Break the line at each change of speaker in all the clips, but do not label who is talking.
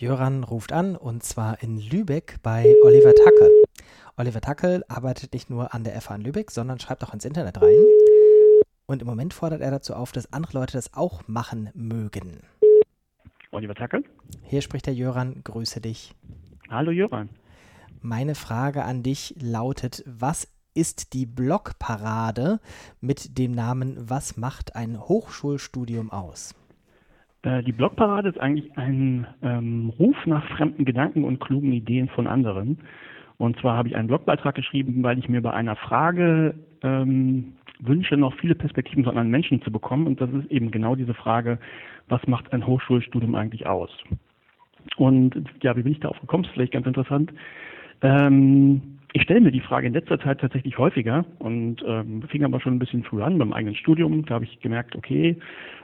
Jöran ruft an und zwar in Lübeck bei Oliver Tackel. Oliver Tackel arbeitet nicht nur an der FH in Lübeck, sondern schreibt auch ins Internet rein. Und im Moment fordert er dazu auf, dass andere Leute das auch machen mögen.
Oliver Tackel.
Hier spricht der Jöran, grüße dich.
Hallo Jöran.
Meine Frage an dich lautet, was ist die Blogparade mit dem Namen Was macht ein Hochschulstudium aus?
Äh, die Blogparade ist eigentlich ein ähm, Ruf nach fremden Gedanken und klugen Ideen von anderen. Und zwar habe ich einen Blogbeitrag geschrieben, weil ich mir bei einer Frage ähm, wünsche, noch viele Perspektiven von anderen Menschen zu bekommen. Und das ist eben genau diese Frage, was macht ein Hochschulstudium eigentlich aus? Und ja, wie bin ich darauf gekommen? Das ist vielleicht ganz interessant. Ähm, ich stelle mir die Frage in letzter Zeit tatsächlich häufiger und ähm, fing aber schon ein bisschen früh an beim eigenen Studium. Da habe ich gemerkt, okay,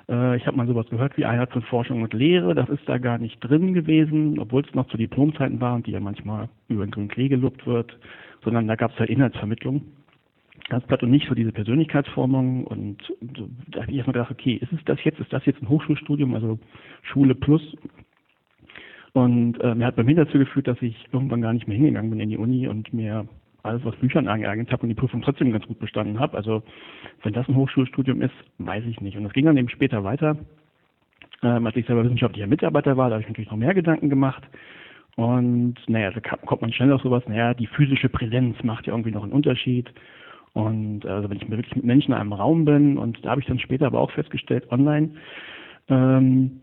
äh, ich habe mal sowas gehört wie Einheitsforschung und Lehre. Das ist da gar nicht drin gewesen, obwohl es noch zu Diplomzeiten war und die ja manchmal über den grünen Klee gelobt wird, sondern da gab es halt Inhaltsvermittlung. Ganz platt und nicht so diese Persönlichkeitsformung und so, da habe ich erstmal gedacht, okay, ist es das jetzt, ist das jetzt ein Hochschulstudium, also Schule plus und äh, mir hat bei mir dazu geführt, dass ich irgendwann gar nicht mehr hingegangen bin in die Uni und mir alles aus Büchern angeeignet habe und die Prüfung trotzdem ganz gut bestanden habe. Also wenn das ein Hochschulstudium ist, weiß ich nicht. Und das ging dann eben später weiter. Ähm, als ich selber wissenschaftlicher Mitarbeiter war, da habe ich natürlich noch mehr Gedanken gemacht. Und naja, da kommt man schnell auf sowas, naja, die physische Präsenz macht ja irgendwie noch einen Unterschied. Und also wenn ich wirklich mit Menschen in einem Raum bin, und da habe ich dann später aber auch festgestellt, online, ähm,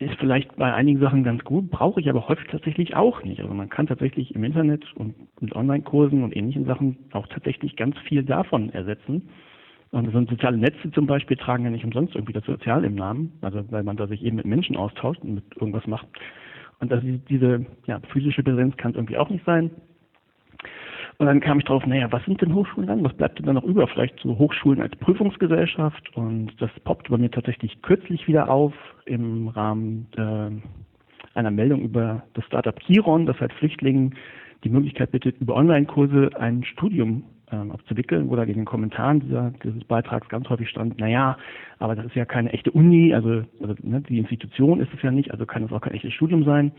ist vielleicht bei einigen Sachen ganz gut, brauche ich aber häufig tatsächlich auch nicht. Also man kann tatsächlich im Internet und mit Online-Kursen und ähnlichen Sachen auch tatsächlich ganz viel davon ersetzen. Und so soziale Netze zum Beispiel tragen ja nicht umsonst irgendwie das Sozial im Namen, also weil man da sich eben mit Menschen austauscht und mit irgendwas macht. Und also diese ja, physische Präsenz kann es irgendwie auch nicht sein. Und dann kam ich drauf, naja, was sind denn Hochschulen dann? Was bleibt denn da noch über? Vielleicht so Hochschulen als Prüfungsgesellschaft. Und das poppt bei mir tatsächlich kürzlich wieder auf im Rahmen äh, einer Meldung über das Startup Kiron, das halt Flüchtlingen die Möglichkeit bietet, über Online-Kurse ein Studium ähm, abzuwickeln, wo da in den Kommentaren dieser, dieses Beitrags ganz häufig stand, naja, aber das ist ja keine echte Uni, also, also ne, die Institution ist es ja nicht, also kann es auch kein echtes Studium sein.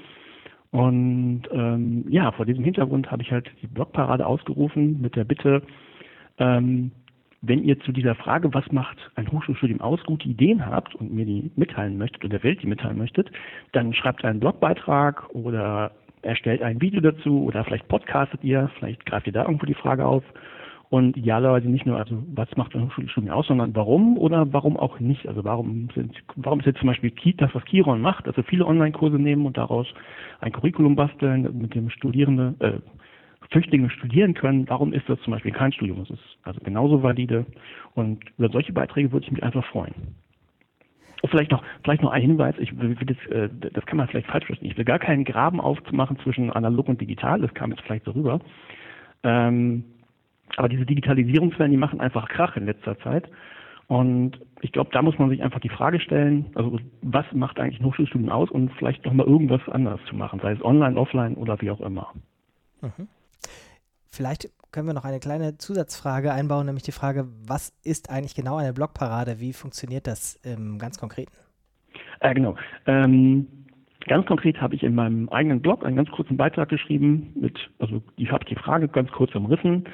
Und ähm, ja, vor diesem Hintergrund habe ich halt die Blogparade ausgerufen mit der Bitte, ähm, wenn ihr zu dieser Frage, was macht ein Hochschulstudium aus, gute Ideen habt und mir die mitteilen möchtet oder der Welt die mitteilen möchtet, dann schreibt einen Blogbeitrag oder erstellt ein Video dazu oder vielleicht podcastet ihr, vielleicht greift ihr da irgendwo die Frage auf und idealerweise nicht nur, also was macht ein Hochschulstudium aus, sondern warum oder warum auch nicht. Also warum sind, warum ist jetzt zum Beispiel das, was Kiron macht, also viele Online-Kurse nehmen und daraus ein Curriculum basteln, mit dem Studierende, äh, Flüchtlinge studieren können. Warum ist das zum Beispiel kein Studium? Das ist also genauso valide. Und über solche Beiträge würde ich mich einfach freuen. Und vielleicht noch, vielleicht noch ein Hinweis, ich will, das, äh, das kann man vielleicht falsch verstehen. Ich will gar keinen Graben aufzumachen zwischen analog und digital, das kam jetzt vielleicht so rüber. Ähm, aber diese Digitalisierungswellen, die machen einfach Krach in letzter Zeit. Und ich glaube, da muss man sich einfach die Frage stellen, also was macht eigentlich ein Hochschulstudium aus und vielleicht nochmal irgendwas anderes zu machen, sei es online, offline oder wie auch immer.
Mhm. Vielleicht können wir noch eine kleine Zusatzfrage einbauen, nämlich die Frage, was ist eigentlich genau eine Blogparade? Wie funktioniert das im ganz Konkreten?
Äh, genau. Ähm, Ganz konkret habe ich in meinem eigenen Blog einen ganz kurzen Beitrag geschrieben mit, also ich habe die Frage ganz kurz umrissen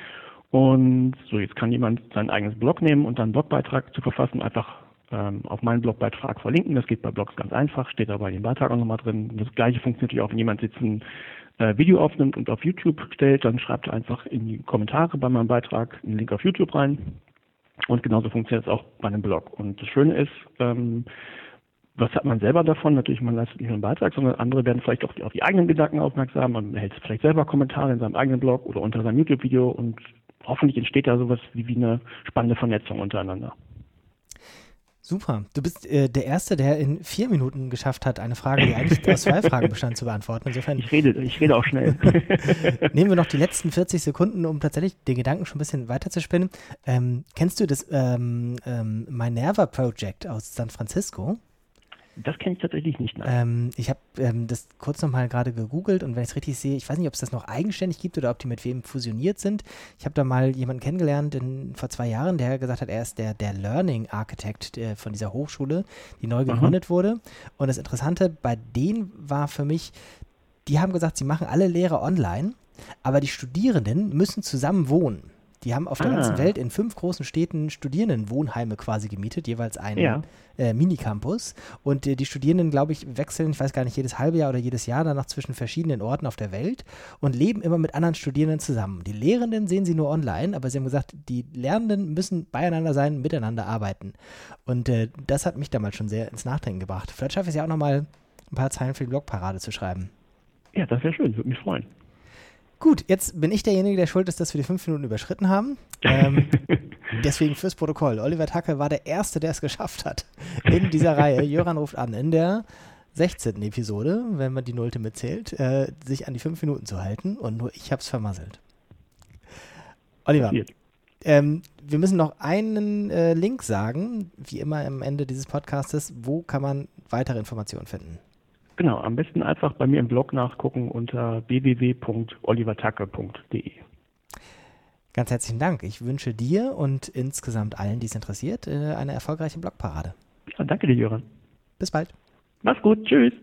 und so, jetzt kann jemand sein eigenes Blog nehmen und dann einen Blogbeitrag zu verfassen, einfach ähm, auf meinen Blogbeitrag verlinken. Das geht bei Blogs ganz einfach, steht aber in dem Beitrag auch nochmal drin. Das gleiche funktioniert natürlich auch, wenn jemand jetzt ein äh, Video aufnimmt und auf YouTube stellt, dann schreibt einfach in die Kommentare bei meinem Beitrag einen Link auf YouTube rein. Und genauso funktioniert es auch bei einem Blog. Und das Schöne ist, ähm, was hat man selber davon? Natürlich, man leistet nicht nur einen Beitrag, sondern andere werden vielleicht auch auf die eigenen Gedanken aufmerksam. Man erhält vielleicht selber Kommentare in seinem eigenen Blog oder unter seinem YouTube-Video und hoffentlich entsteht da sowas wie, wie eine spannende Vernetzung untereinander.
Super. Du bist äh, der Erste, der in vier Minuten geschafft hat, eine Frage, die eigentlich aus zwei Fragen bestand, zu beantworten.
Insofern. Ich rede, ich rede auch schnell.
nehmen wir noch die letzten 40 Sekunden, um tatsächlich den Gedanken schon ein bisschen weiter zu spinnen. Ähm, kennst du das ähm, ähm, Minerva Project aus San Francisco?
Das kenne ich tatsächlich nicht.
Ähm, ich habe ähm, das kurz nochmal gerade gegoogelt und wenn ich es richtig sehe, ich weiß nicht, ob es das noch eigenständig gibt oder ob die mit wem fusioniert sind. Ich habe da mal jemanden kennengelernt in, vor zwei Jahren, der gesagt hat, er ist der, der Learning Architect der, von dieser Hochschule, die neu gegründet Aha. wurde. Und das Interessante bei denen war für mich, die haben gesagt, sie machen alle Lehre online, aber die Studierenden müssen zusammen wohnen. Die haben auf der ah. ganzen Welt in fünf großen Städten Studierendenwohnheime quasi gemietet, jeweils einen ja. äh, Minicampus. Und äh, die Studierenden, glaube ich, wechseln, ich weiß gar nicht, jedes halbe Jahr oder jedes Jahr danach zwischen verschiedenen Orten auf der Welt und leben immer mit anderen Studierenden zusammen. Die Lehrenden sehen sie nur online, aber sie haben gesagt, die Lernenden müssen beieinander sein, miteinander arbeiten. Und äh, das hat mich damals schon sehr ins Nachdenken gebracht. Vielleicht schaffe ich es ja auch nochmal ein paar Zeilen für die Blogparade zu schreiben.
Ja, das wäre schön, würde mich freuen.
Gut, jetzt bin ich derjenige, der schuld ist, dass wir die fünf Minuten überschritten haben. Ähm, deswegen fürs Protokoll. Oliver Tacke war der Erste, der es geschafft hat in dieser Reihe. Jöran ruft an, in der 16. Episode, wenn man die Nullte mitzählt, äh, sich an die fünf Minuten zu halten und nur ich habe es vermasselt. Oliver, ähm, wir müssen noch einen äh, Link sagen, wie immer am Ende dieses Podcastes. Wo kann man weitere Informationen finden?
Genau, am besten einfach bei mir im Blog nachgucken unter www.olivertacke.de.
Ganz herzlichen Dank. Ich wünsche dir und insgesamt allen, die es interessiert, äh, eine erfolgreiche Blogparade.
Ja, danke dir, Jöran.
Bis bald.
Mach's gut. Tschüss.